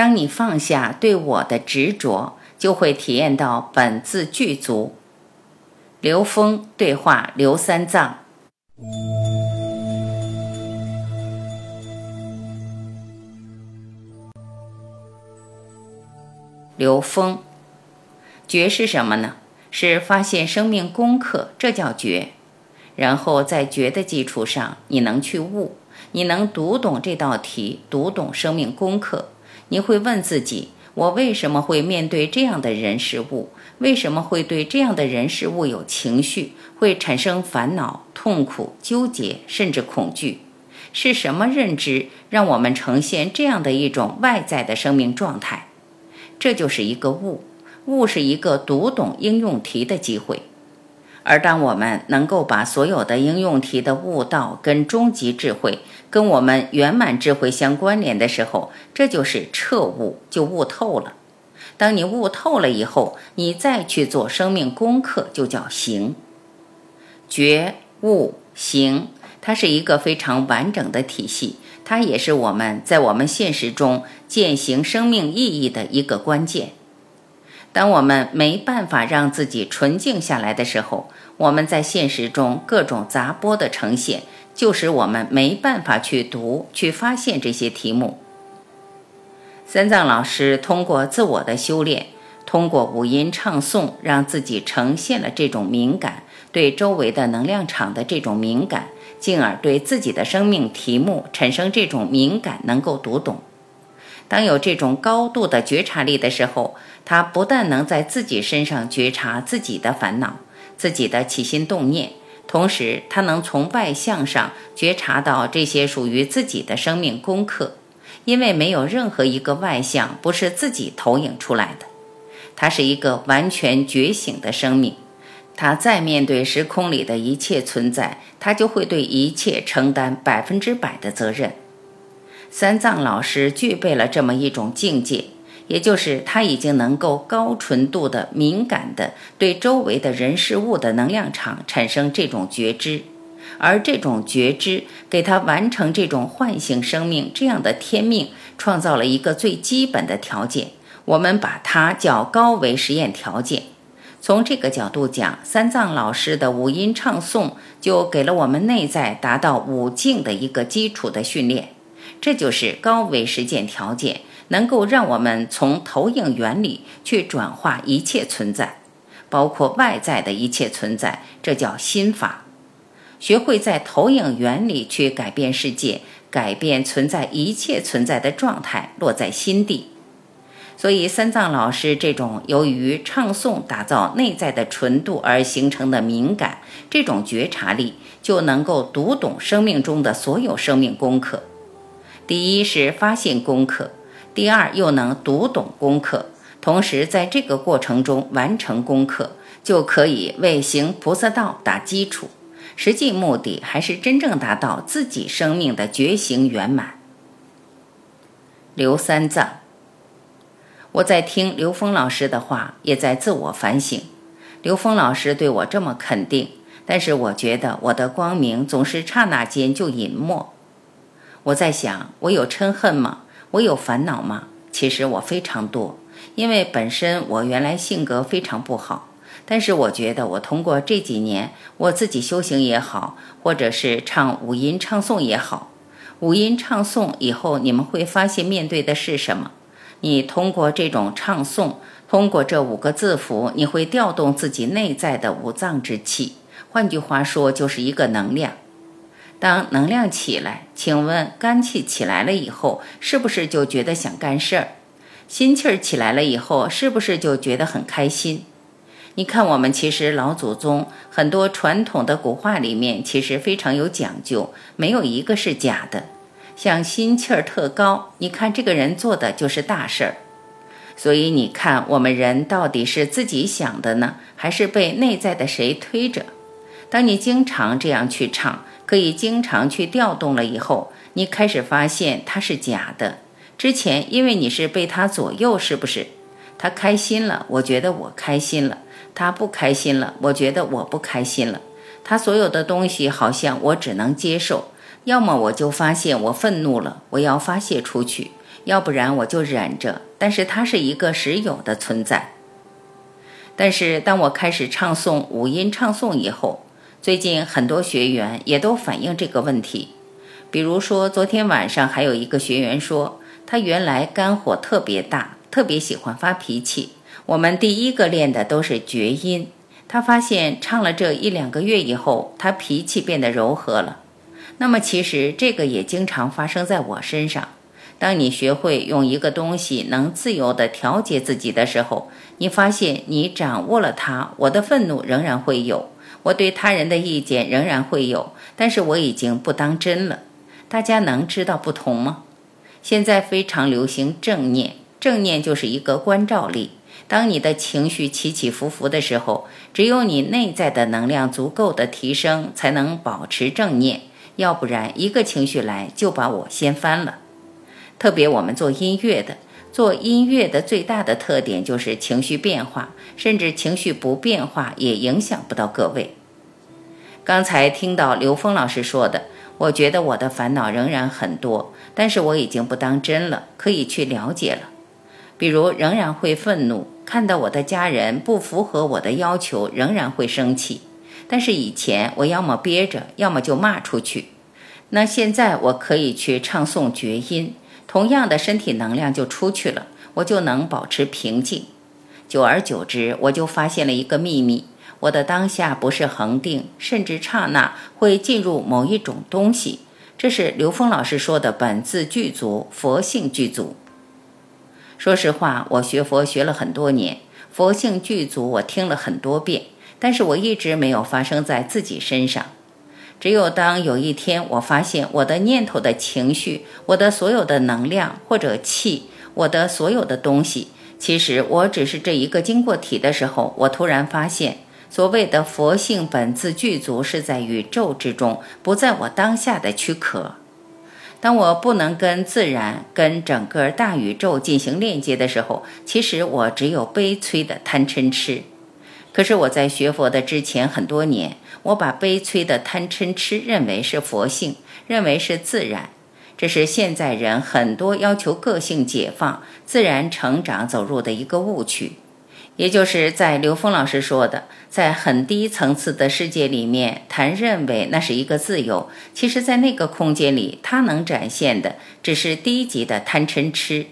当你放下对我的执着，就会体验到本自具足。刘峰对话刘三藏。刘峰，觉是什么呢？是发现生命功课，这叫觉。然后在觉的基础上，你能去悟，你能读懂这道题，读懂生命功课。你会问自己：我为什么会面对这样的人事物？为什么会对这样的人事物有情绪？会产生烦恼、痛苦、纠结，甚至恐惧？是什么认知让我们呈现这样的一种外在的生命状态？这就是一个悟。悟是一个读懂应用题的机会。而当我们能够把所有的应用题的悟道跟终极智慧，跟我们圆满智慧相关联的时候，这就是彻悟，就悟透了。当你悟透了以后，你再去做生命功课，就叫行。觉悟行，它是一个非常完整的体系，它也是我们在我们现实中践行生命意义的一个关键。当我们没办法让自己纯净下来的时候，我们在现实中各种杂波的呈现。就使我们没办法去读、去发现这些题目。三藏老师通过自我的修炼，通过五音唱诵，让自己呈现了这种敏感，对周围的能量场的这种敏感，进而对自己的生命题目产生这种敏感，能够读懂。当有这种高度的觉察力的时候，他不但能在自己身上觉察自己的烦恼、自己的起心动念。同时，他能从外向上觉察到这些属于自己的生命功课，因为没有任何一个外向不是自己投影出来的。他是一个完全觉醒的生命，他再面对时空里的一切存在，他就会对一切承担百分之百的责任。三藏老师具备了这么一种境界。也就是他已经能够高纯度的、敏感的对周围的人事物的能量场产生这种觉知，而这种觉知给他完成这种唤醒生命这样的天命创造了一个最基本的条件，我们把它叫高维实验条件。从这个角度讲，三藏老师的五音唱诵就给了我们内在达到五境的一个基础的训练，这就是高维实践条件。能够让我们从投影原理去转化一切存在，包括外在的一切存在，这叫心法。学会在投影原理去改变世界，改变存在一切存在的状态，落在心地。所以，三藏老师这种由于唱诵打造内在的纯度而形成的敏感，这种觉察力，就能够读懂生命中的所有生命功课。第一是发现功课。第二，又能读懂功课，同时在这个过程中完成功课，就可以为行菩萨道打基础。实际目的还是真正达到自己生命的觉醒圆满。刘三藏，我在听刘峰老师的话，也在自我反省。刘峰老师对我这么肯定，但是我觉得我的光明总是刹那间就隐没。我在想，我有嗔恨吗？我有烦恼吗？其实我非常多，因为本身我原来性格非常不好。但是我觉得我通过这几年，我自己修行也好，或者是唱五音唱诵也好，五音唱诵以后，你们会发现面对的是什么？你通过这种唱诵，通过这五个字符，你会调动自己内在的五脏之气。换句话说，就是一个能量。当能量起来，请问肝气起来了以后，是不是就觉得想干事儿？心气儿起来了以后，是不是就觉得很开心？你看，我们其实老祖宗很多传统的古话里面，其实非常有讲究，没有一个是假的。像心气儿特高，你看这个人做的就是大事儿。所以你看，我们人到底是自己想的呢，还是被内在的谁推着？当你经常这样去唱，可以经常去调动了以后，你开始发现它是假的。之前因为你是被他左右，是不是？他开心了，我觉得我开心了；他不开心了，我觉得我不开心了。他所有的东西好像我只能接受，要么我就发现我愤怒了，我要发泄出去。要不然我就忍着，但是它是一个实有的存在。但是当我开始唱诵五音唱诵以后，最近很多学员也都反映这个问题。比如说昨天晚上还有一个学员说，他原来肝火特别大，特别喜欢发脾气。我们第一个练的都是厥音，他发现唱了这一两个月以后，他脾气变得柔和了。那么其实这个也经常发生在我身上。当你学会用一个东西能自由地调节自己的时候，你发现你掌握了它。我的愤怒仍然会有，我对他人的意见仍然会有，但是我已经不当真了。大家能知道不同吗？现在非常流行正念，正念就是一个关照力。当你的情绪起起伏伏的时候，只有你内在的能量足够的提升，才能保持正念。要不然，一个情绪来就把我掀翻了。特别我们做音乐的，做音乐的最大的特点就是情绪变化，甚至情绪不变化也影响不到各位。刚才听到刘峰老师说的，我觉得我的烦恼仍然很多，但是我已经不当真了，可以去了解了。比如仍然会愤怒，看到我的家人不符合我的要求，仍然会生气。但是以前我要么憋着，要么就骂出去。那现在我可以去唱诵绝音。同样的身体能量就出去了，我就能保持平静。久而久之，我就发现了一个秘密：我的当下不是恒定，甚至刹那会进入某一种东西。这是刘峰老师说的本自具足，佛性具足。说实话，我学佛学了很多年，佛性具足我听了很多遍，但是我一直没有发生在自己身上。只有当有一天我发现我的念头的情绪，我的所有的能量或者气，我的所有的东西，其实我只是这一个经过体的时候，我突然发现，所谓的佛性本自具足是在宇宙之中，不在我当下的躯壳。当我不能跟自然、跟整个大宇宙进行链接的时候，其实我只有悲催的贪嗔痴。可是我在学佛的之前很多年。我把悲催的贪嗔痴认为是佛性，认为是自然，这是现在人很多要求个性解放、自然成长走入的一个误区。也就是在刘峰老师说的，在很低层次的世界里面谈认为那是一个自由，其实，在那个空间里，它能展现的只是低级的贪嗔痴。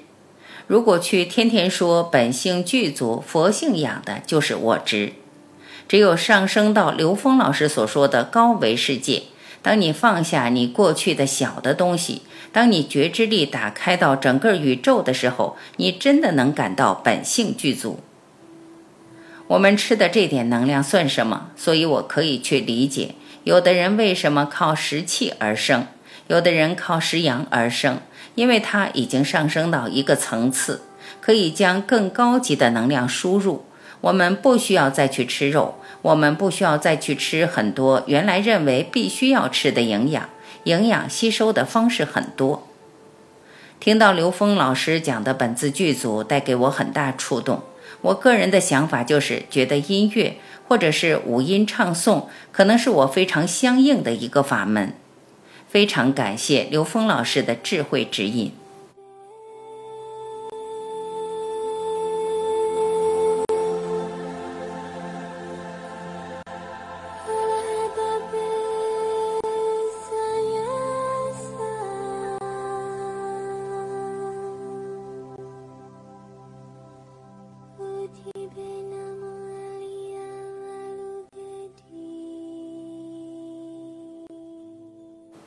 如果去天天说本性具足、佛性养的，就是我执。只有上升到刘峰老师所说的高维世界，当你放下你过去的小的东西，当你觉知力打开到整个宇宙的时候，你真的能感到本性具足。我们吃的这点能量算什么？所以我可以去理解，有的人为什么靠食气而生，有的人靠食阳而生，因为它已经上升到一个层次，可以将更高级的能量输入。我们不需要再去吃肉，我们不需要再去吃很多原来认为必须要吃的营养，营养吸收的方式很多。听到刘峰老师讲的本自具足，带给我很大触动。我个人的想法就是，觉得音乐或者是五音唱诵，可能是我非常相应的一个法门。非常感谢刘峰老师的智慧指引。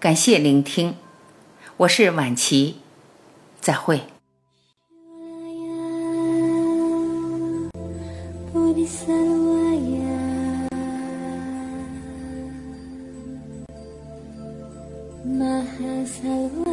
感谢聆听，我是晚琪，再会。Maha Salwa